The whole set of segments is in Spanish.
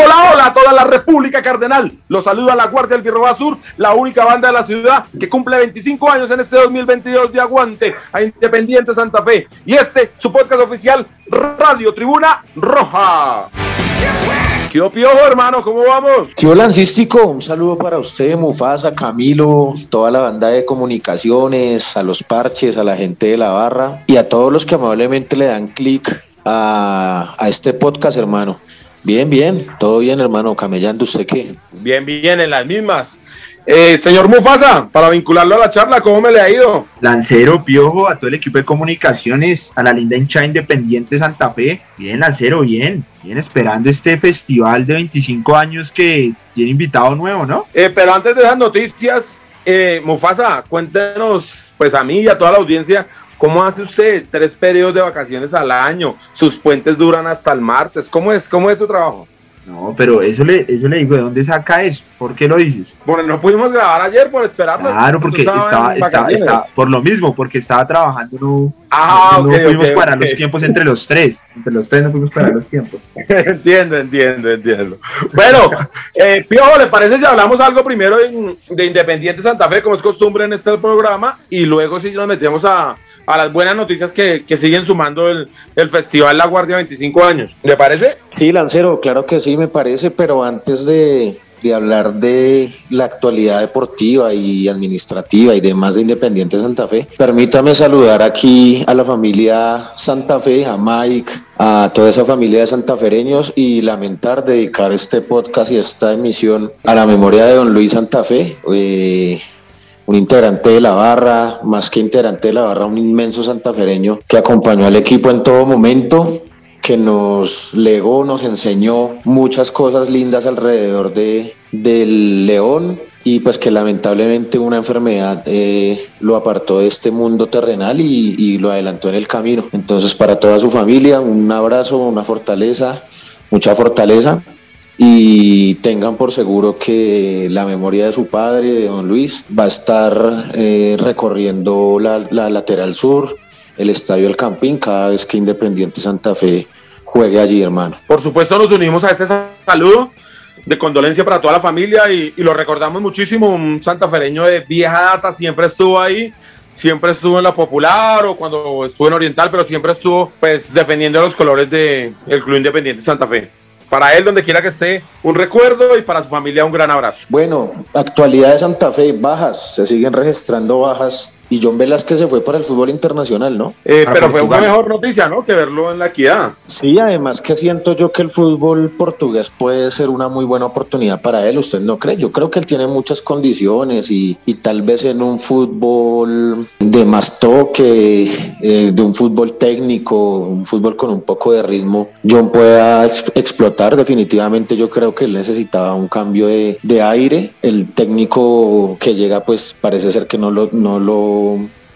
Hola, hola a toda la República Cardenal. Los saluda la Guardia del Birroba Sur, la única banda de la ciudad que cumple 25 años en este 2022 de aguante a Independiente Santa Fe. Y este, su podcast oficial, Radio Tribuna Roja. ¿Qué hermano? ¿Cómo vamos? ¿Qué Lancístico? Un saludo para usted, Mufasa, Camilo, toda la banda de comunicaciones, a los parches, a la gente de la barra y a todos los que amablemente le dan clic a, a este podcast, hermano. Bien, bien, todo bien, hermano. Camellando, ¿usted qué? Bien, bien, en las mismas. Eh, señor Mufasa, para vincularlo a la charla, ¿cómo me le ha ido? Lancero, Piojo, a todo el equipo de comunicaciones, a la linda hincha independiente Santa Fe. Bien, Lancero, bien. Bien, esperando este festival de 25 años que tiene invitado nuevo, ¿no? Eh, pero antes de esas noticias, eh, Mufasa, cuéntenos, pues a mí y a toda la audiencia, ¿Cómo hace usted tres periodos de vacaciones al año? Sus puentes duran hasta el martes. ¿Cómo es? ¿Cómo es su trabajo? No, pero eso le, eso le digo, ¿de dónde saca eso? ¿Por qué lo dices? Bueno, no pudimos grabar ayer por esperarlo. Claro, porque estaba, estaba, estaba, por lo mismo, porque estaba trabajando, no, ah, no, okay, pudimos okay, parar okay. los tiempos entre los tres. Entre los tres no pudimos parar los tiempos. entiendo, entiendo, entiendo. Bueno, eh, Piojo, ¿le parece si hablamos algo primero de, de, Independiente Santa Fe, como es costumbre en este programa, y luego si nos metemos a, a las buenas noticias que, que siguen sumando el, el, Festival La Guardia 25 años? ¿Le parece? Sí, Lancero, claro que sí, me parece, pero antes de, de hablar de la actualidad deportiva y administrativa y demás de Independiente Santa Fe, permítame saludar aquí a la familia Santa Fe, a Mike, a toda esa familia de santafereños y lamentar dedicar este podcast y esta emisión a la memoria de don Luis Santa Fe. Eh, un integrante de la barra, más que integrante de la barra, un inmenso santafereño que acompañó al equipo en todo momento, que nos legó, nos enseñó muchas cosas lindas alrededor de, del León y pues que lamentablemente una enfermedad eh, lo apartó de este mundo terrenal y, y, lo adelantó en el camino. Entonces para toda su familia un abrazo, una fortaleza, mucha fortaleza y tengan por seguro que la memoria de su padre, de don Luis, va a estar eh, recorriendo la, la lateral sur, el estadio El Campín cada vez que Independiente Santa Fe juegue allí, hermano. Por supuesto, nos unimos a este saludo de condolencia para toda la familia y, y, lo recordamos muchísimo. Un santafereño de vieja data siempre estuvo ahí, siempre estuvo en la popular o cuando estuvo en Oriental, pero siempre estuvo pues defendiendo los colores del de Club Independiente Santa Fe. Para él, donde quiera que esté, un recuerdo y para su familia un gran abrazo. Bueno, actualidad de Santa Fe, bajas, se siguen registrando bajas y John Velázquez se fue para el fútbol internacional, ¿no? Eh, pero fue una mejor noticia, ¿no? Que verlo en la equidad. Sí, además que siento yo que el fútbol portugués puede ser una muy buena oportunidad para él, ¿usted no cree? Yo creo que él tiene muchas condiciones y, y tal vez en un fútbol de más toque, eh, de un fútbol técnico, un fútbol con un poco de ritmo, John pueda ex explotar. Definitivamente yo creo que él necesitaba un cambio de, de aire. El técnico que llega pues parece ser que no lo... No lo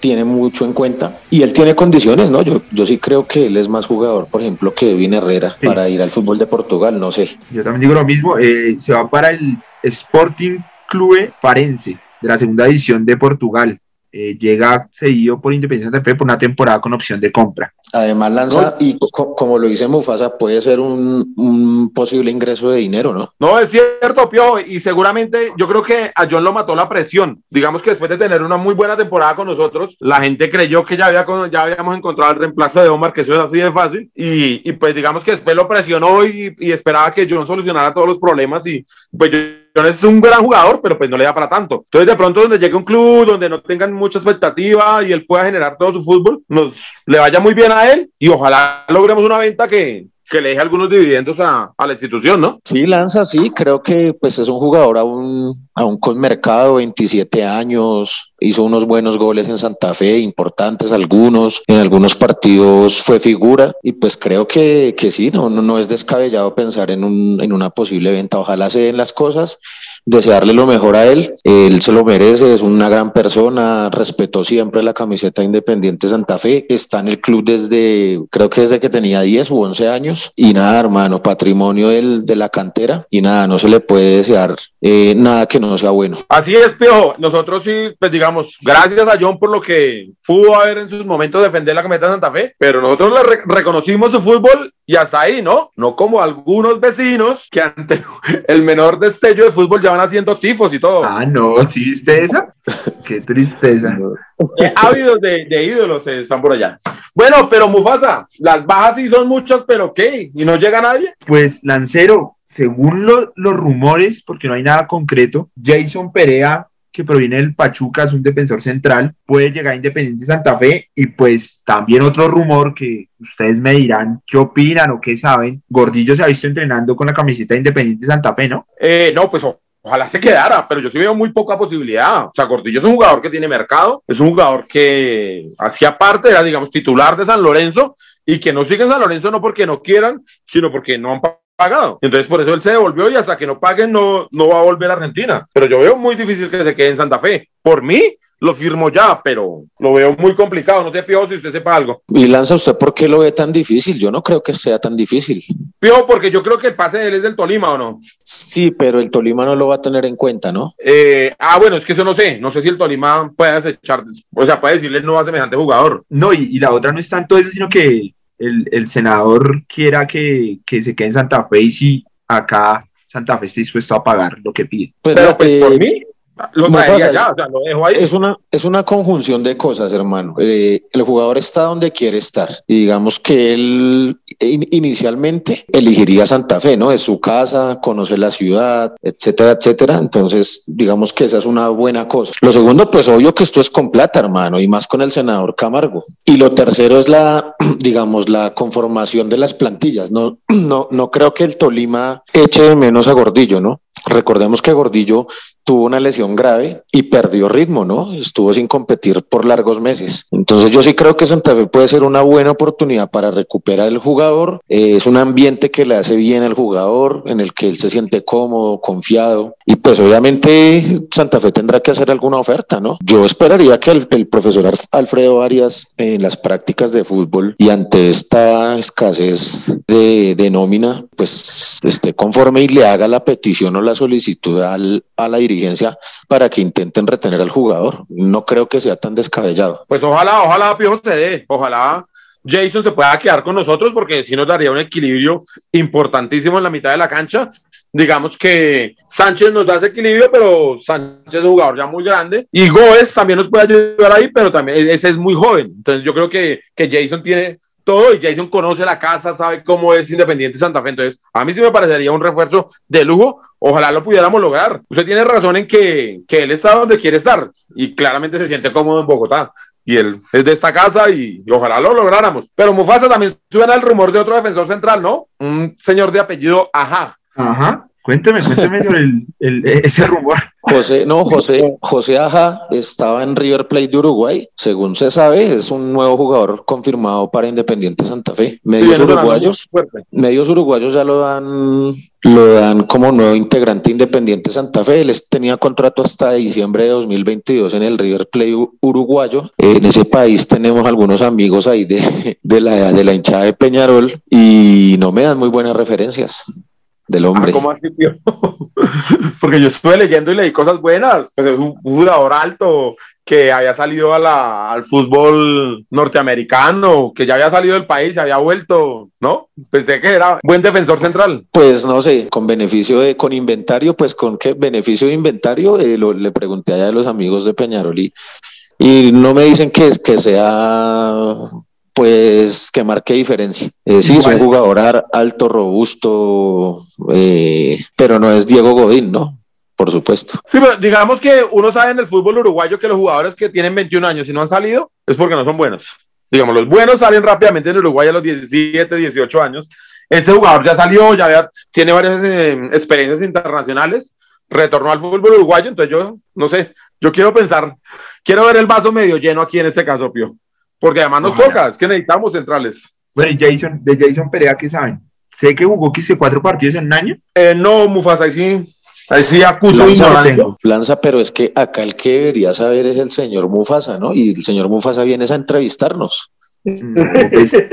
tiene mucho en cuenta y él tiene condiciones, ¿no? Yo, yo sí creo que él es más jugador, por ejemplo, que Edwin Herrera sí. para ir al fútbol de Portugal, no sé. Yo también digo lo mismo, eh, se va para el Sporting Clube Farense de la segunda edición de Portugal. Eh, llega cedido por Independiente Santa Fe por una temporada con opción de compra. Además lanza, no. y co como lo dice Mufasa, puede ser un, un, posible ingreso de dinero, ¿no? No, es cierto, Pio, y seguramente yo creo que a John lo mató la presión. Digamos que después de tener una muy buena temporada con nosotros, la gente creyó que ya, había, ya habíamos encontrado el reemplazo de Omar, que eso es así de fácil, y, y pues digamos que después lo presionó y, y, esperaba que John solucionara todos los problemas, y pues John es un gran jugador, pero pues no le da para tanto. Entonces de pronto donde llegue un club, donde no tengan mucha expectativa y él pueda generar todo su fútbol, nos le vaya muy bien a él y ojalá logremos una venta que, que le deje algunos dividendos a, a, la institución, ¿no? Sí, Lanza, sí, creo que pues es un jugador aún, aún con mercado, 27 años, hizo unos buenos goles en Santa Fe, importantes algunos, en algunos partidos fue figura y pues creo que, que sí, no, no, no es descabellado pensar en, un, en una posible venta. Ojalá se den las cosas desearle lo mejor a él. Él se lo merece, es una gran persona, respetó siempre la camiseta Independiente Santa Fe, está en el club desde, creo que desde que tenía 10 u 11 años. Y nada, hermano, patrimonio del, de la cantera y nada, no se le puede desear eh, nada que no sea bueno. Así es, Piojo. Nosotros sí, pues digamos, gracias a John por lo que pudo haber en sus momentos defender la camiseta de Santa Fe, pero nosotros le re reconocimos su fútbol y hasta ahí, ¿no? No como algunos vecinos que ante el menor destello de fútbol ya van haciendo tifos y todo. Ah, no, ¿sí viste esa? Qué tristeza. Eh, ávidos de, de, ídolos eh, están por allá. Bueno, pero Mufasa, las bajas sí son muchas, pero ¿qué? ¿Y no llega nadie? Pues, Lancero, según lo, los rumores, porque no hay nada concreto, Jason Perea que proviene del Pachuca, es un defensor central, puede llegar a Independiente Santa Fe y pues también otro rumor que ustedes me dirán qué opinan o qué saben, Gordillo se ha visto entrenando con la camiseta de Independiente Santa Fe, ¿no? Eh, no, pues ojalá se quedara, pero yo sí veo muy poca posibilidad. O sea, Gordillo es un jugador que tiene mercado, es un jugador que hacía parte, era, digamos, titular de San Lorenzo y que no sigue San Lorenzo no porque no quieran, sino porque no han pagado. Entonces, por eso él se devolvió y hasta que no paguen no, no va a volver a Argentina. Pero yo veo muy difícil que se quede en Santa Fe. Por mí, lo firmo ya, pero lo veo muy complicado. No sé, Pío, si usted sepa algo. Y Lanza, ¿usted por qué lo ve tan difícil? Yo no creo que sea tan difícil. Pío, porque yo creo que el pase de él es del Tolima, ¿o no? Sí, pero el Tolima no lo va a tener en cuenta, ¿no? Eh, ah, bueno, es que eso no sé. No sé si el Tolima puede desechar, o sea, puede decirle no a semejante jugador. No, y, y la otra no es tanto eso, sino que el, el senador quiera que, que, se quede en Santa Fe y si acá Santa Fe está dispuesto a pagar lo que pide. Pues, Pero pues eh, por mí, lo traería ya, o sea, lo dejo ahí. Es una, es una conjunción de cosas, hermano. Eh, el jugador está donde quiere estar. Y digamos que él in, inicialmente elegiría Santa Fe, ¿no? Es su casa, conoce la ciudad, etcétera, etcétera. Entonces, digamos que esa es una buena cosa. Lo segundo, pues obvio que esto es con plata, hermano, y más con el senador Camargo. Y lo tercero es la, digamos, la conformación de las plantillas. No, no, no creo que el Tolima eche de menos a Gordillo, ¿no? Recordemos que Gordillo tuvo una lesión grave y perdió ritmo, ¿no? Estuvo sin competir por largos meses. Entonces yo sí creo que Santa Fe puede ser una buena oportunidad para recuperar el jugador. Eh, es un ambiente que le hace bien al jugador, en el que él se siente cómodo, confiado. Y pues obviamente Santa Fe tendrá que hacer alguna oferta, ¿no? Yo esperaría que el, el profesor Alfredo Arias en las prácticas de fútbol y ante esta escasez de, de nómina, pues esté conforme y le haga la petición o la solicitud al, a la dirigencia para que intenten retener al jugador. No creo que sea tan descabellado. Pues ojalá, ojalá, Piojo se dé, ojalá Jason se pueda quedar con nosotros porque si nos daría un equilibrio importantísimo en la mitad de la cancha. Digamos que Sánchez nos da ese equilibrio, pero Sánchez es un jugador ya muy grande y Gómez también nos puede ayudar ahí, pero también ese es muy joven. Entonces yo creo que, que Jason tiene todo y Jason conoce la casa, sabe cómo es Independiente Santa Fe. Entonces, a mí sí me parecería un refuerzo de lujo. Ojalá lo pudiéramos lograr. Usted tiene razón en que, que él está donde quiere estar y claramente se siente cómodo en Bogotá. Y él es de esta casa y, ojalá lo lográramos. Pero Mufasa también suena el rumor de otro defensor central, ¿no? Un señor de apellido Ajá. Ajá. Cuénteme, cuénteme sobre el, el, ese rumor. José, no, José, José Aja estaba en River Plate de Uruguay. Según se sabe, es un nuevo jugador confirmado para Independiente Santa Fe. Medios sí, uruguayos, medios uruguayos ya lo dan, lo dan como nuevo integrante Independiente Santa Fe. Él tenía contrato hasta diciembre de 2022 en el River Plate uruguayo. En ese país tenemos algunos amigos ahí de, de la, de la hinchada de Peñarol y no me dan muy buenas referencias del hombre. Ah, ¿Cómo así, tío? Porque yo estuve leyendo y leí cosas buenas. Pues es un jugador alto que había salido a la, al fútbol norteamericano, que ya había salido del país, se había vuelto, ¿no? Pensé que era buen defensor central. Pues no sé, con beneficio de, con inventario, pues con qué beneficio de inventario, eh, lo, le pregunté allá a los amigos de Peñarol y, y no me dicen que, que sea pues que marque diferencia. Eh, sí, es un jugador alto, robusto, eh, pero no es Diego Godín, ¿no? Por supuesto. Sí, pero digamos que uno sabe en el fútbol uruguayo que los jugadores que tienen 21 años y no han salido es porque no son buenos. Digamos, los buenos salen rápidamente en Uruguay a los 17, 18 años. Este jugador ya salió, ya había, tiene varias eh, experiencias internacionales retornó al fútbol uruguayo, entonces yo, no sé, yo quiero pensar, quiero ver el vaso medio lleno aquí en este caso, Pio, porque además nos toca, es que necesitamos centrales. Bueno, y Jason, de Jason Perea, ¿qué saben? Sé que jugó quise cuatro partidos en un año. Eh, no, Mufasa, ahí sí, ahí sí acuso Lanza, Lanza, pero es que acá el que debería saber es el señor Mufasa, ¿no? Y el señor Mufasa viene a entrevistarnos. No, pues. sé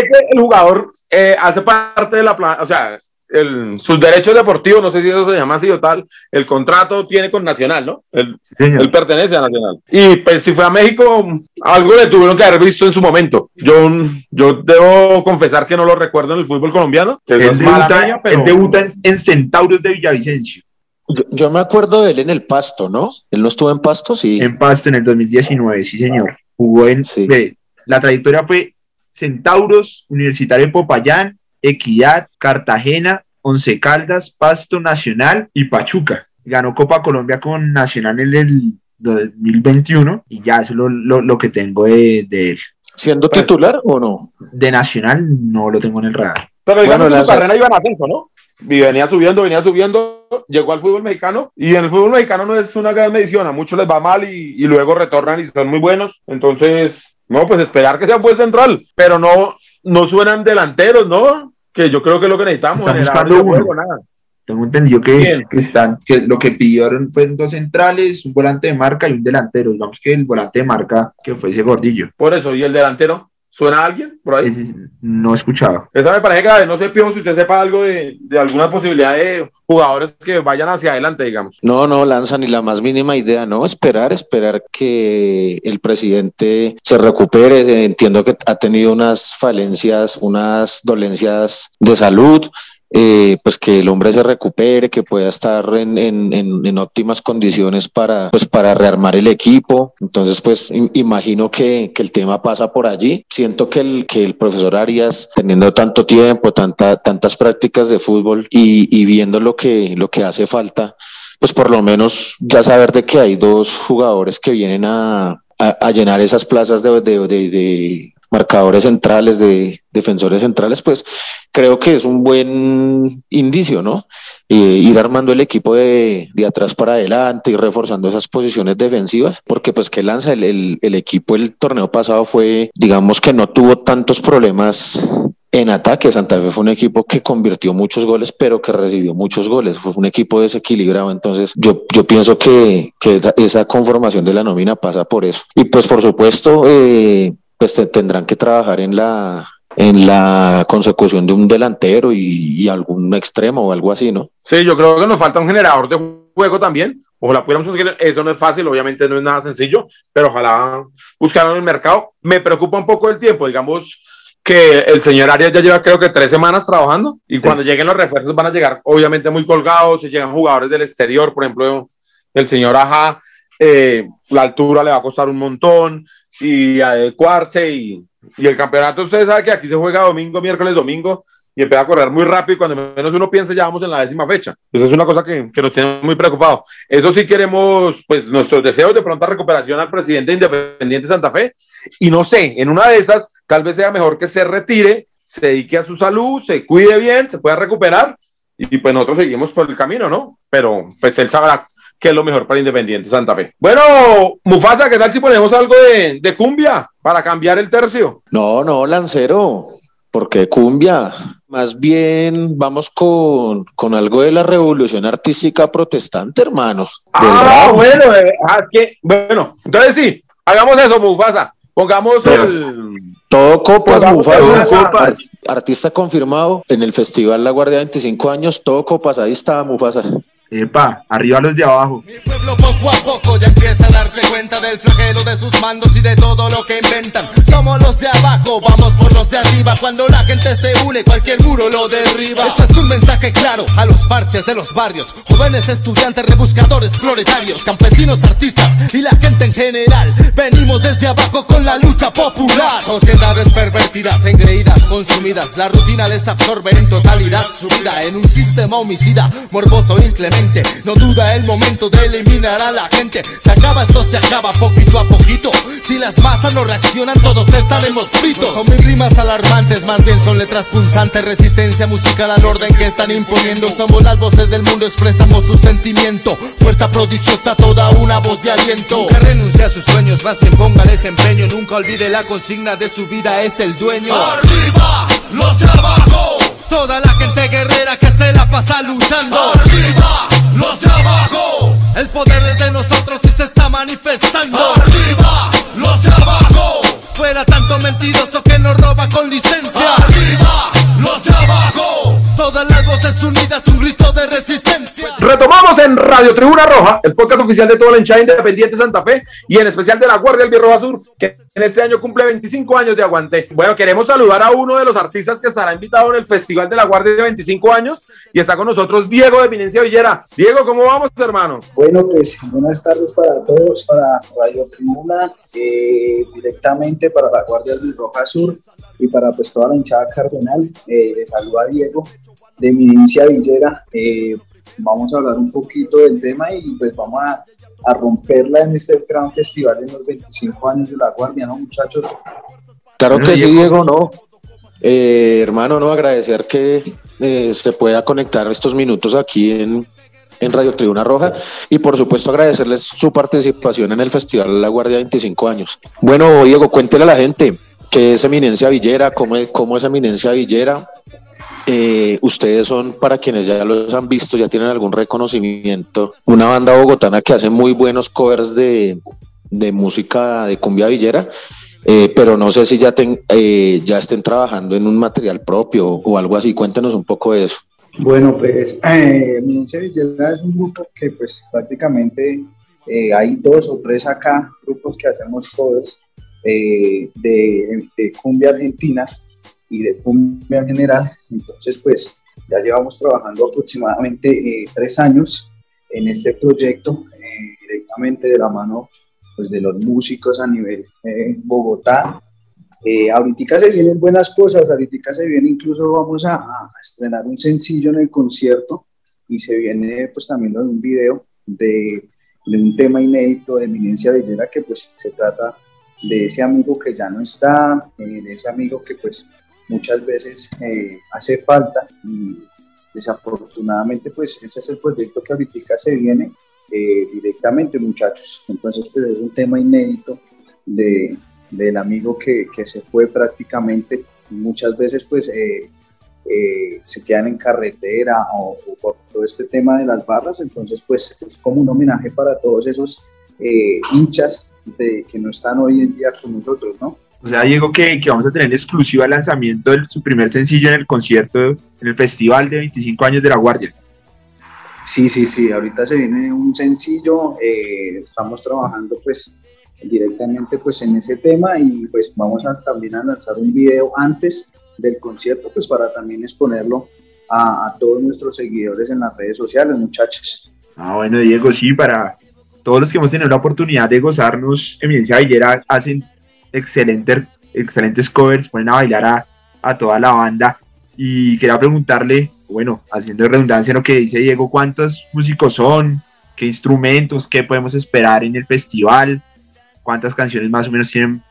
que el jugador eh, hace parte de la plan, o sea, el, sus derechos deportivos, no sé si eso se llama así o tal, el contrato tiene con Nacional, ¿no? Él, él, pertenece a Nacional. Y pues si fue a México, algo le tuvieron que haber visto en su momento. Yo, yo debo confesar que no lo recuerdo en el fútbol colombiano. Él, es debuta, pero... él debuta en, en, Centauros de Villavicencio. Yo, yo, me acuerdo de él en el Pasto, ¿no? Él no estuvo en Pasto, sí. En Pasto en el 2019, sí, señor. Jugó en... Sí. la trayectoria fue Centauros, Universitario de Popayán, Equidad, Cartagena, Once Caldas, Pasto Nacional y Pachuca. Ganó Copa Colombia con Nacional en el 2021 y ya eso es lo, lo, lo que tengo de, de, él. ¿Siendo pues, titular o no? De Nacional no lo tengo en el radar. Pero digamos bueno, que su carrera iba en ascenso, ¿no? Y venía subiendo, venía subiendo, llegó al fútbol mexicano y en el fútbol mexicano no es una gran medición, a muchos les va mal y, y luego retornan y son muy buenos. Entonces, no, pues esperar que sea un buen central, pero no, no suenan delanteros, ¿no? Que yo creo que es lo que necesitamos. Están buscando uno. Juego, nada. Tengo entendido que, que, están, que lo que pidieron fueron dos centrales, un volante de marca y un delantero. Digamos que el volante de marca que fue ese gordillo. Por eso, ¿y el delantero? ¿Suena a alguien por ahí? Es, no he escuchado. Esa me parece grave. No sé, Pio, si usted sepa algo de, de, alguna posibilidad de jugadores que vayan hacia adelante, digamos. No, no lanza ni la más mínima idea, ¿no? Esperar, esperar que el presidente se recupere. Entiendo que ha tenido unas falencias, unas dolencias de salud. Eh, pues que el hombre se recupere, que pueda estar en, en, en, en, óptimas condiciones para, pues para rearmar el equipo. Entonces, pues imagino que, que, el tema pasa por allí. Siento que el, que el profesor Arias, teniendo tanto tiempo, tanta, tantas prácticas de fútbol y, y viendo lo que, lo que hace falta, pues por lo menos ya saber de que hay dos jugadores que vienen a, a, a llenar esas plazas de, de, de, de marcadores centrales, de defensores centrales, pues creo que es un buen indicio, ¿no? Eh, ir armando el equipo de, de, atrás para adelante y reforzando esas posiciones defensivas, porque pues que lanza el, el, el equipo el torneo pasado fue, digamos que no tuvo tantos problemas en ataque, Santa Fe fue un equipo que convirtió muchos goles, pero que recibió muchos goles. Fue un equipo desequilibrado. Entonces, yo, yo pienso que, que esa, esa, conformación de la nómina pasa por eso. Y pues, por supuesto, eh, pues te, tendrán que trabajar en la en la consecución de un delantero y, y, algún extremo o algo así, ¿no? Sí, yo creo que nos falta un generador de juego también. Ojalá pudiéramos conseguir, eso no es fácil, obviamente no es nada sencillo, pero ojalá buscarlo en el mercado. Me preocupa un poco el tiempo, digamos que el señor Arias ya lleva creo que tres semanas trabajando y sí. cuando lleguen los refuerzos van a llegar obviamente muy colgados, si llegan jugadores del exterior, por ejemplo, el señor Aja, eh, la altura le va a costar un montón, y adecuarse y, y, el campeonato, ustedes saben que aquí se juega domingo, miércoles, domingo y empieza a correr muy rápido y cuando menos uno piensa ya vamos en la décima fecha. Esa es una cosa que, que nos tiene muy preocupados. Eso sí queremos, pues nuestros deseos de pronta recuperación al presidente Independiente Santa Fe y no sé, en una de esas tal vez sea mejor que se retire, se dedique a su salud, se cuide bien, se pueda recuperar y pues nosotros seguimos por el camino, ¿no? Pero pues él sabrá que es lo mejor para Independiente Santa Fe. Bueno, Mufasa, ¿qué tal si ponemos algo de, de cumbia para cambiar el tercio? No, no, Lancero, porque cumbia. Más bien vamos con, con algo de la revolución artística protestante, hermanos. Ah, bueno, eh, ah, es que, bueno, entonces sí, hagamos eso, Mufasa. Pongamos Pero, el. Todo copas, Mufasa. Copas. Artista confirmado en el Festival La Guardia 25 años, todo copas, ahí está Mufasa. Epa, arriba los de abajo. Mi pueblo poco a poco ya empieza a darse cuenta del flagelo de sus mandos y de todo lo que inventan. Somos los de abajo, vamos por los de arriba. Cuando la gente se une, cualquier muro lo derriba. Esto es un mensaje claro a los parches de los barrios. Jóvenes estudiantes, rebuscadores, proletarios, campesinos, artistas y la gente en general. Venimos desde abajo con la lucha popular. Sociedades pervertidas, engreídas, consumidas. La rutina les absorbe en totalidad su vida en un sistema homicida, morboso, inclemente no duda el momento de eliminar a la gente. Se acaba esto, se acaba poquito a poquito. Si las masas no reaccionan, todos estaremos fritos. Son mis rimas alarmantes, más bien son letras punzantes. Resistencia musical al orden que están imponiendo. Somos las voces del mundo, expresamos su sentimiento. Fuerza prodigiosa, toda una voz de aliento. Nunca renuncie a sus sueños, más bien ponga desempeño. Nunca olvide la consigna de su vida, es el dueño. Arriba los trabajos. Toda la gente guerrera que se la pasa luchando. Arriba los trabajos. El poder es de nosotros y se está manifestando. Arriba los trabajos. Mentiroso que nos roba con licencia. En Radio Tribuna Roja, el podcast oficial de toda la hinchada independiente Santa Fe y en especial de la Guardia del Birroja Sur, que en este año cumple 25 años de aguante. Bueno, queremos saludar a uno de los artistas que estará invitado en el Festival de la Guardia de 25 años y está con nosotros Diego de Eminencia Villera. Diego, ¿cómo vamos, hermano? Bueno, pues buenas tardes para todos, para Radio Tribuna, eh, directamente para la Guardia del Roja Sur y para pues toda la hinchada cardenal. Eh, les saluda Diego de Eminencia Villera. Eh, vamos a hablar un poquito del tema y pues vamos a, a romperla en este gran festival en los 25 años de la Guardia, ¿no, muchachos? Claro que sí, Diego. Diego, no. Eh, hermano, no, agradecer que eh, se pueda conectar estos minutos aquí en, en Radio Tribuna Roja y por supuesto agradecerles su participación en el Festival La Guardia 25 años. Bueno, Diego, cuéntele a la gente qué es Eminencia Villera, cómo es, cómo es Eminencia Villera. Eh, ustedes son, para quienes ya los han visto, ya tienen algún reconocimiento, una banda bogotana que hace muy buenos covers de, música de cumbia villera. Eh, pero no sé si ya, eh, ya estén trabajando en un material propio o algo así. Cuéntenos un poco de eso. Bueno, pues Eminencia Villera es un grupo que pues prácticamente hay dos o tres acá, grupos que hacemos covers de cumbia argentina y de cumbia en general. Entonces pues ya llevamos trabajando aproximadamente eh, tres años en este proyecto eh, directamente de la mano pues, de los músicos a nivel eh, Bogotá. Eh, ahorita se vienen buenas cosas, ahorita se viene incluso vamos a, a estrenar un sencillo en el concierto y se viene pues también lo de un video de, de un tema inédito de Eminencia Villera que pues se trata de ese amigo que ya no está, eh, de ese amigo que pues muchas veces eh, hace falta y desafortunadamente pues ese es el proyecto que ahorita se viene eh, directamente muchachos, entonces pues es un tema inédito de, del amigo que, que se fue prácticamente, muchas veces pues eh, eh, se quedan en carretera o, por todo este tema de las barras, entonces pues es como un homenaje para todos esos eh, hinchas de, que no están hoy en día con nosotros, ¿no? O sea, Diego, que, que vamos a tener en exclusiva el lanzamiento de su primer sencillo en el concierto, en el festival de 25 años de la Guardia. Sí, sí, sí, ahorita se viene un sencillo, eh, estamos trabajando pues directamente pues en ese tema y pues vamos a también a lanzar un video antes del concierto pues para también exponerlo a, a todos nuestros seguidores en las redes sociales, muchachos. Ah, bueno, Diego, sí, para todos los que hemos tenido la oportunidad de gozarnos, Eminencia Villera hacen excelentes, excelentes covers, ponen a bailar a, a toda la banda. Y quería preguntarle, bueno, haciendo redundancia en lo que dice Diego, ¿cuántos músicos son? ¿Qué instrumentos? ¿Qué podemos esperar en el festival? ¿Cuántas canciones más o menos tienen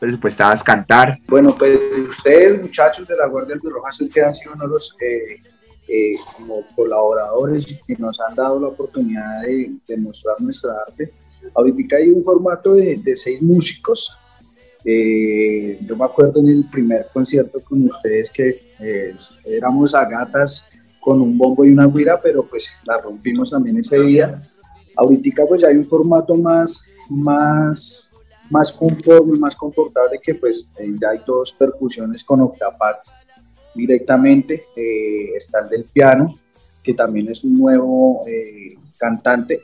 presupuestadas cantar? Bueno, pues ustedes muchachos de la Guardia del Roja que han sido uno de los eh, eh, como colaboradores que nos han dado la oportunidad de, de mostrar nuestra arte. Ahorita hay un formato de, de seis músicos. Eh, yo me acuerdo en el primer concierto con ustedes que eh, éramos a gatas con un bombo y una guira, pero pues la rompimos también ese día. Ahorita pues ya hay un formato más, más, más conforme, más confortable que pues eh, ya hay dos percusiones con octapads directamente. Eh, está el del piano, que también es un nuevo eh, cantante.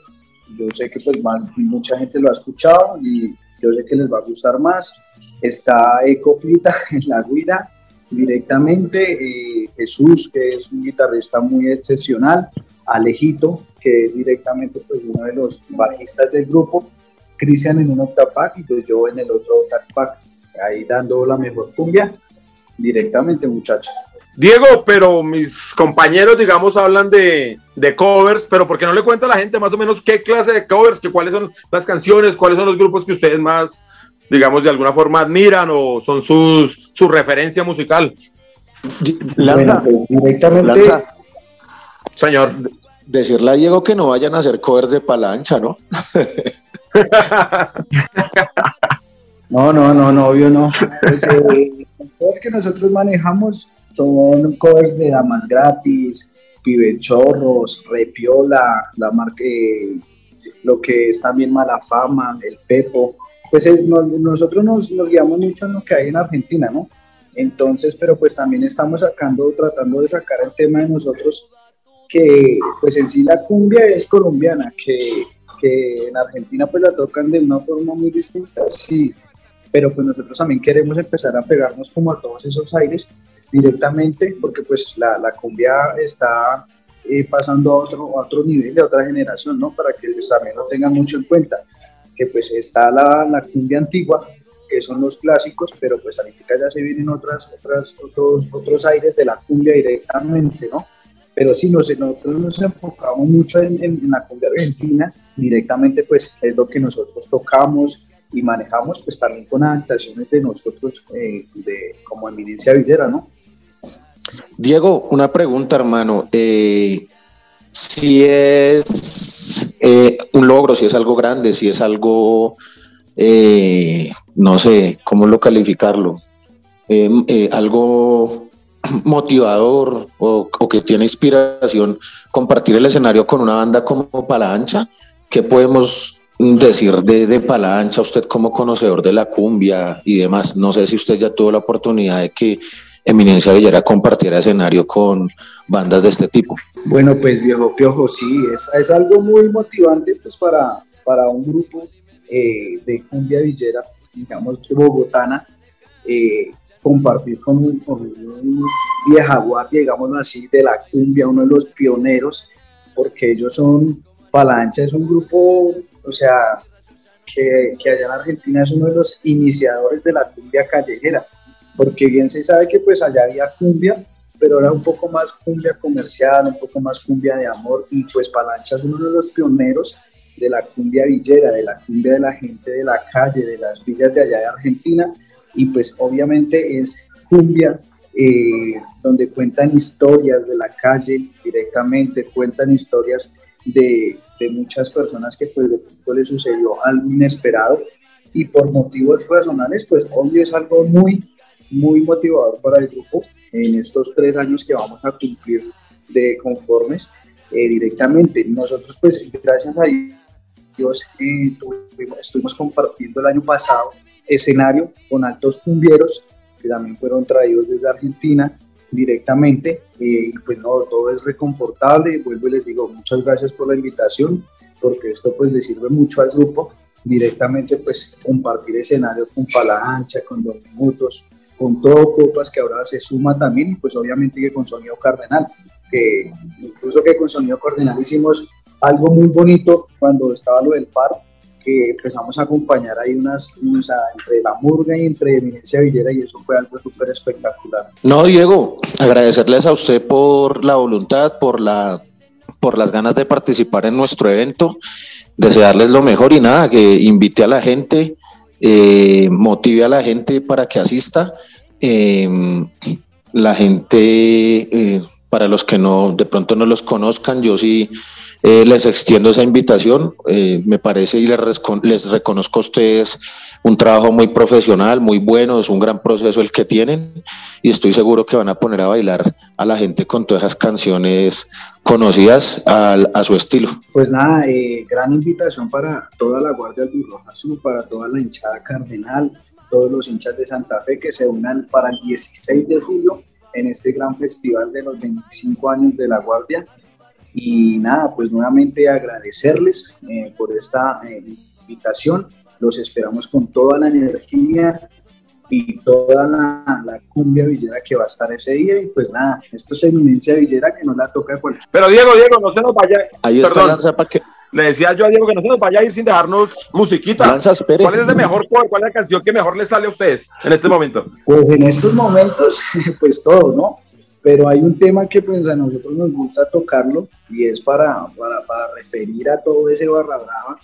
Yo sé que pues más- mucha gente lo ha escuchado y yo sé que les va a gustar más. Está Ecoflita en la guira directamente, eh, Jesús, que es un guitarrista muy excepcional, Alejito, que es directamente pues uno de los bajistas del grupo, Cristian en un octapack y pues yo en el otro octapack, ahí dando la mejor cumbia directamente muchachos. Diego, pero mis compañeros, digamos, hablan de, covers, pero ¿por qué no le cuenta a la gente más o menos qué clase de covers, que cuáles son las canciones, cuáles son los grupos que ustedes más digamos, de alguna forma admiran o son sus, su referencia musical. Bueno, pues, directamente, Lanza, Señor. decirle a Diego que no vayan a hacer covers de palancha, ¿no? no, no, no, no, obvio no. Pues, eh, los covers que nosotros manejamos son covers de Damas Gratis, Pibechorros, Repiola, la marca, eh, lo que es también Mala Fama, El Pepo. Pues es- no- nosotros nos, nos guiamos mucho en lo que hay en Argentina, ¿no? Entonces, pero pues también estamos sacando, tratando de sacar el tema de nosotros, que pues en sí la cumbia es colombiana, que, que en Argentina pues la tocan de una forma muy distinta, sí, pero pues nosotros también queremos empezar a pegarnos como a todos esos aires directamente, porque pues la, la cumbia está eh, pasando a otro, a otro nivel, a otra generación, ¿no? Para que ellos también lo tengan mucho en cuenta, que pues está la, la cumbia antigua, que son los clásicos, pero pues ahorita ya se vienen otras, otras, otros, otros aires de la cumbia directamente, ¿no? Pero sí, nos, nosotros nos enfocamos mucho en la cumbia argentina, directamente pues es lo que nosotros tocamos y manejamos, pues también con adaptaciones de nosotros, eh, de, como Eminencia Villera, ¿no? Diego, una pregunta, hermano. Eh, si es eh, un logro, si es algo grande, si es algo, eh, no sé, ¿cómo lo calificarlo? Eh, eh, algo motivador o, o que tiene inspiración, compartir el escenario con una banda como Palancha, ¿qué podemos decir de, de Palancha, usted como conocedor de la cumbia y demás? No sé si usted ya tuvo la oportunidad de que Eminencia Villera compartiera escenario con bandas de este tipo. Bueno, pues viejo Piojo, sí, es, algo muy motivante pues para, para un grupo eh, de cumbia villera, digamos, bogotana, eh, compartir con un, con un vieja guardia, digámoslo así, de la cumbia, uno de los pioneros, porque ellos son, Palancha es un grupo, o sea, que, que allá en Argentina es uno de los iniciadores de la cumbia callejera, porque bien se sabe que pues allá había cumbia, pero era un poco más cumbia comercial, un poco más cumbia de amor, y pues Palancha es uno de los pioneros de la cumbia villera, de la cumbia de la gente de la calle, de las villas de allá de Argentina, y pues obviamente es cumbia eh, donde cuentan historias de la calle directamente, cuentan historias de, de muchas personas que pues de pronto les sucedió algo inesperado y por motivos razonables pues obvio es algo muy muy motivador para el grupo en estos tres años que vamos a cumplir de conformes eh, directamente. Nosotros, pues, gracias a Dios, eh, tuvimos- estuvimos compartiendo el año pasado escenario con altos cumbieros que también fueron traídos desde Argentina directamente. eh, y pues no, todo es reconfortable. Vuelvo y les digo muchas gracias por la invitación, porque esto pues le sirve mucho al grupo directamente pues compartir escenario con Palancha, con Dos Minutos, con todo Copas que ahora se suma también y pues obviamente que con Sonido Cardenal, que incluso que con Sonido Cardenal hicimos algo muy bonito cuando estaba lo del par, que empezamos a acompañar ahí unas, unas a- entre la murga y entre Eminencia Villera y eso fue algo súper espectacular. No, Diego, agradecerles a usted por la voluntad, por la por las ganas de participar en nuestro evento, desearles lo mejor y nada, que invite a la gente, eh, motive a la gente para que asista. Eh, la gente, eh, para los que no de pronto no los conozcan, yo sí eh, les extiendo esa invitación. Eh, me parece y les, reconozco a ustedes un trabajo muy profesional, muy bueno, es un gran proceso el que tienen y estoy seguro que van a poner a bailar a la gente con todas esas canciones conocidas a su estilo. Pues nada, eh, gran invitación para toda la Guardia Albirroja Azul, para toda la hinchada cardenal, todos los hinchas de Santa Fe que se unan para el 16 de julio en este gran festival de los 25 años de la Guardia. Y nada, pues nuevamente agradecerles eh, por esta eh, invitación. Los esperamos con toda la energía y toda la, la cumbia villera que va a estar ese día. Y pues nada, esto es eminencia villera que no la toca cualquier. Pero Diego, Diego, no se nos vaya. Ahí está Perdón. Lanza para que Le decía yo a Diego que no se nos vaya a ir sin dejarnos musiquita. Lanza espere. ¿Cuál es el mejor cover? ¿Cuál es la canción que mejor les sale a ustedes en este momento? Pues en estos momentos, pues todo, ¿no? Pero hay un tema que pues a nosotros nos gusta tocarlo y es para, para, para referir a todo ese barra brava,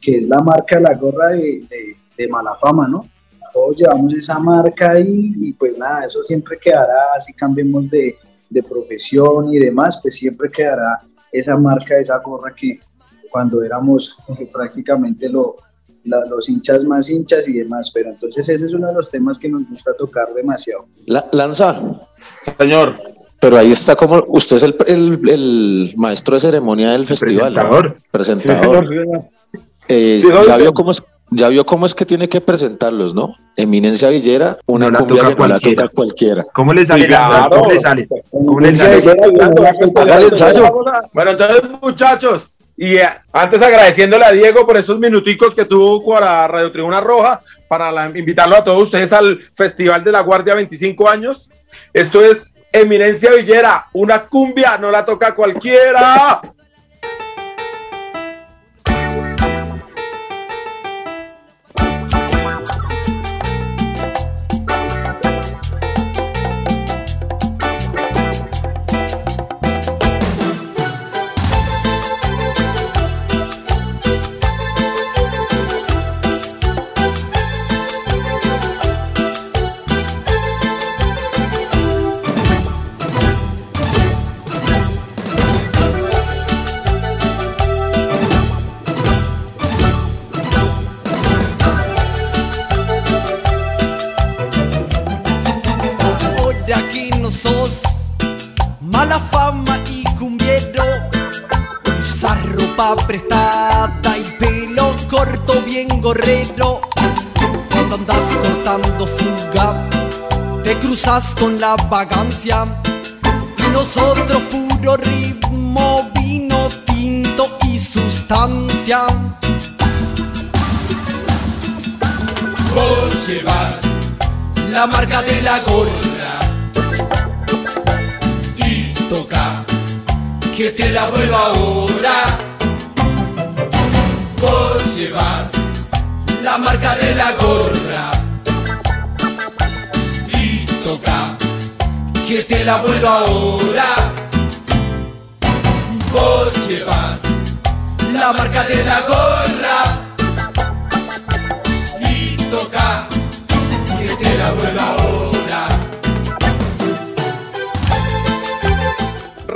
que es la marca La Gorra de, de, de mala fama, ¿no? Todos llevamos esa marca ahí y pues nada, eso siempre quedará, así cambiemos de, de profesión y demás, pues siempre quedará esa marca, esa gorra que cuando éramos eh, prácticamente lo, la- los hinchas más hinchas y demás, pero entonces ese es uno de los temas que nos gusta tocar demasiado. La- Lanza, Señor, pero ahí está como usted es el, el- el maestro de ceremonia del festival. ¿no? Presentador. Presentador. Sí, señor, sí, señor. Eh, Sí, ya, vio cómo es, ya vio cómo es que tiene que presentarlos, ¿no? Eminencia Villera, una No la cumbia toca que no la cualquiera. toca cualquiera. ¿Cómo le sale? Sí, claro. ¿Cómo le sale? ¿Cómo le sale? Bueno, entonces, muchachos, y eh, antes agradeciéndole a Diego por estos minuticos que tuvo para Radio Tribuna Roja, para la- invitarlo a todos ustedes al Festival de la Guardia 25 años. Esto es Eminencia Villera, una cumbia, no la toca cualquiera. Prestada y pelo corto bien gorrero. Cuando andas cortando fuga, te cruzas con la vagancia. Y nosotros puro ritmo, vino tinto y sustancia. Vos llevas La marca de la gorra y toca que te la vuelvo ahora. Llevas La marca de la gorra y toca que te la vuelvo ahora. Vos llevas La marca de la gorra y toca que te la vuelvo ahora.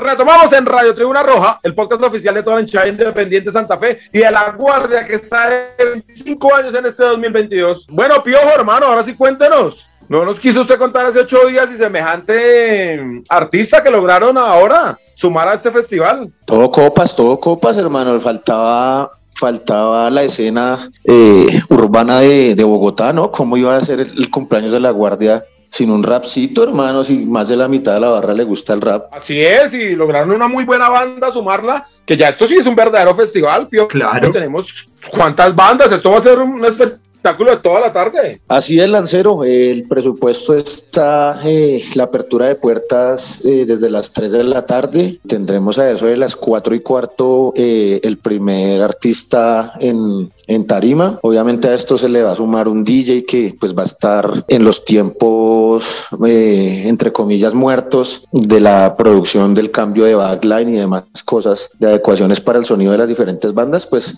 Retomamos en Radio Tribuna Roja, el podcast oficial de toda la hinchada independiente Santa Fe y de la Guardia que está de 25 años en este 2022. Bueno, Piojo, hermano, ahora sí cuéntenos. No nos quiso usted contar hace ocho días y semejante mm, artista que lograron ahora sumar a este festival. Todo copas, todo copas, hermano. Faltaba, faltaba la escena eh, urbana de, de Bogotá, ¿no? ¿Cómo iba a ser el, el cumpleaños de la guardia sin un rapcito, hermano? Si más de la mitad de la barra le gusta el rap. Así es, y lograron una muy buena banda sumarla, que ya esto sí es un verdadero festival, Piojo. Claro. Tenemos cuántas bandas, esto va a ser un espectáculo de toda la tarde. Así es, Lancero. El presupuesto está, eh, la apertura de puertas eh, desde las 3 de la tarde. Tendremos a eso de las 4 y cuarto eh, el primer artista en, en tarima. Obviamente a esto se le va a sumar un DJ que pues va a estar en los tiempos, entre comillas, muertos de la producción del cambio de backline y demás cosas de adecuaciones para el sonido de las diferentes bandas. Pues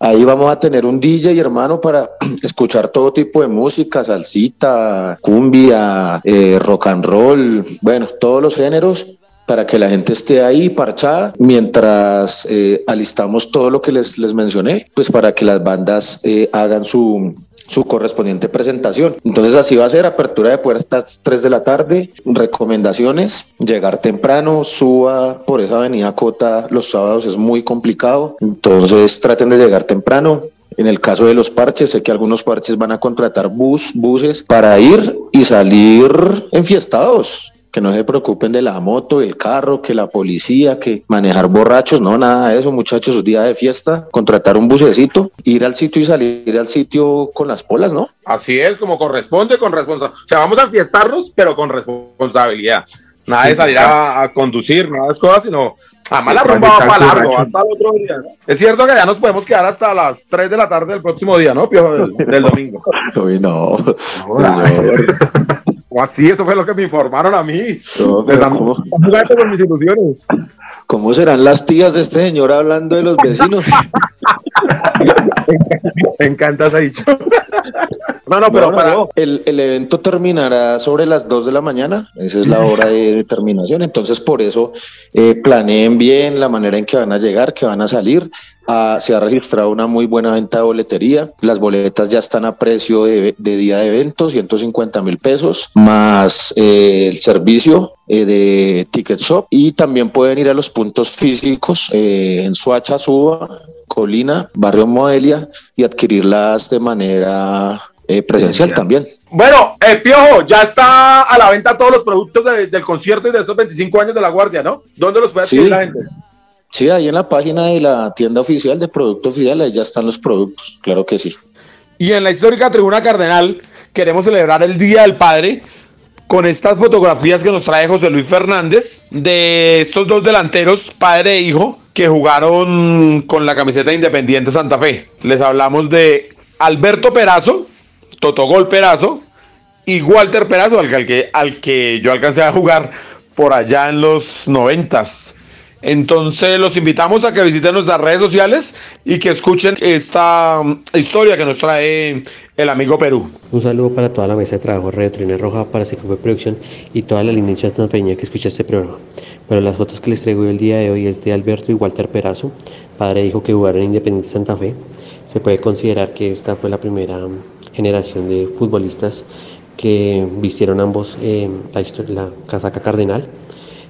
Ahí vamos a tener un DJ, hermano, para escuchar todo tipo de música, salsita, cumbia, eh, rock and roll, bueno, todos los géneros para que la gente esté ahí parchada mientras eh, alistamos todo lo que les, les mencioné, pues para que las bandas eh, hagan su, su correspondiente presentación. Entonces así va a ser, apertura de puertas 3 de la tarde, recomendaciones, llegar temprano, suba por esa avenida Cota los sábados es muy complicado, entonces traten de llegar temprano. En el caso de los parches, sé que algunos parches van a contratar bus, buses para ir y salir enfiestados. Que no se preocupen de la moto, el carro, que la policía, que manejar borrachos, no, nada de eso, muchachos, día de fiesta, contratar un bucecito, ir al sitio y salir al sitio con las polas, ¿no? Así es, como corresponde, con responsabilidad. O sea, vamos a enfiestarnos, pero con responsabilidad. Nada de salir a, a conducir, nada de esas cosas, sino además la rumba va para largo, hasta el otro día. ¿no? Es cierto que ya nos podemos quedar hasta las 3 de la tarde del próximo día, ¿no, Piojo? Del, del domingo. Uy, no. Jodas. O así, eso fue lo que me informaron a mí. No, ¿cómo, con mis ilusiones. cómo serán las tías de este señor hablando de los vecinos? Me encanta ese dicho. no, no, pero No, no, para. El, el evento terminará sobre las 2 de la mañana, esa es la hora de determinación, entonces por eso eh, planeen bien la manera en que van a llegar, que van a salir. Ah, se ha registrado una muy buena venta de boletería, las boletas ya están a precio de, de día de evento, 150 mil pesos, más eh, el servicio eh, de Ticket Shop y también pueden ir a los puntos físicos eh, en Suacha, Suba, Colina, Barrio Modelia y adquirirlas de manera eh, presencial también. Bueno, eh, Piojo, ya está a la venta todos los productos de- del concierto y de estos 25 años de la Guardia, ¿no? ¿Dónde los puede adquirir Sí. la gente? Sí, ahí en la página de la tienda oficial de Producto Oficial, ahí ya están los productos, claro que sí. Y en la histórica Tribuna Cardenal queremos celebrar el Día del Padre con estas fotografías que nos trae José Luis Fernández de estos dos delanteros, padre e hijo, que jugaron con la camiseta de Independiente Santa Fe. Les hablamos de Alberto Perazo, Totogol Perazo y Walter Perazo, al que, al que yo alcancé a jugar por allá en los noventas. Entonces los invitamos a que visiten nuestras redes sociales y que escuchen esta mm, historia que nos trae el amigo Perú. Un saludo para toda la mesa de trabajo Radio Trina Roja, para CQP Producción y toda la línea santafereña que escucha este programa. Pero las fotos que les traigo el día de hoy es de Alberto y Walter Perazo, padre e hijo que jugaron en Independiente Santa Fe. Se puede considerar que esta fue la primera mm, generación de futbolistas que vistieron ambos eh, la, la casaca cardenal.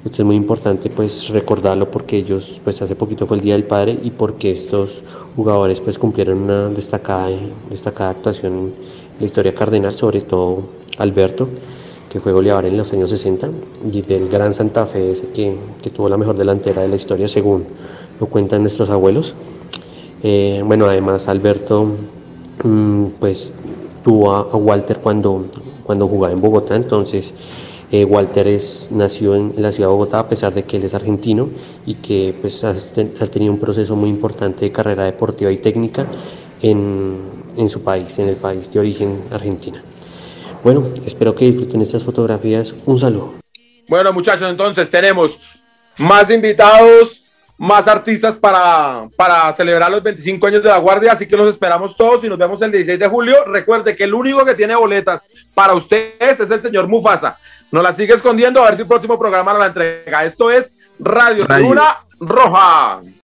Esto es muy importante pues recordarlo porque ellos pues hace poquito fue el Día del Padre y porque estos jugadores pues cumplieron una destacada, destacada actuación en la historia cardenal, sobre todo Alberto, que fue goleador en los años 60 y del Gran Santa Fe ese que, que tuvo la mejor delantera de la historia según lo cuentan nuestros abuelos. Eh, bueno, además Alberto mm, pues tuvo a, Walter cuando, cuando jugaba en Bogotá, entonces eh, Walter es, nació en la ciudad de Bogotá a pesar de que él es argentino y que pues, ha, ha tenido un proceso muy importante de carrera deportiva y técnica en, en su país, en el país de origen Argentina. Bueno, espero que disfruten estas fotografías. Un saludo. Bueno, muchachos, entonces tenemos más invitados, más artistas para, para celebrar los 25 años de la Guardia, así que los esperamos todos y nos vemos el 16 de julio. Recuerde que el único que tiene boletas para ustedes es el señor Mufasa. Nos la sigue escondiendo a ver si el próximo programa nos la entrega. Esto es Radio, Radio. Tribuna Roja.